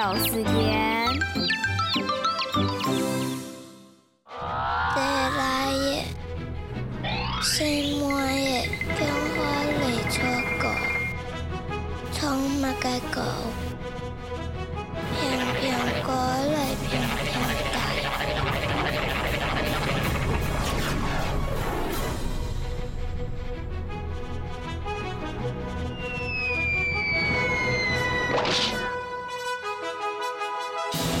时间，再来一什么的电话来错过，从没改过。you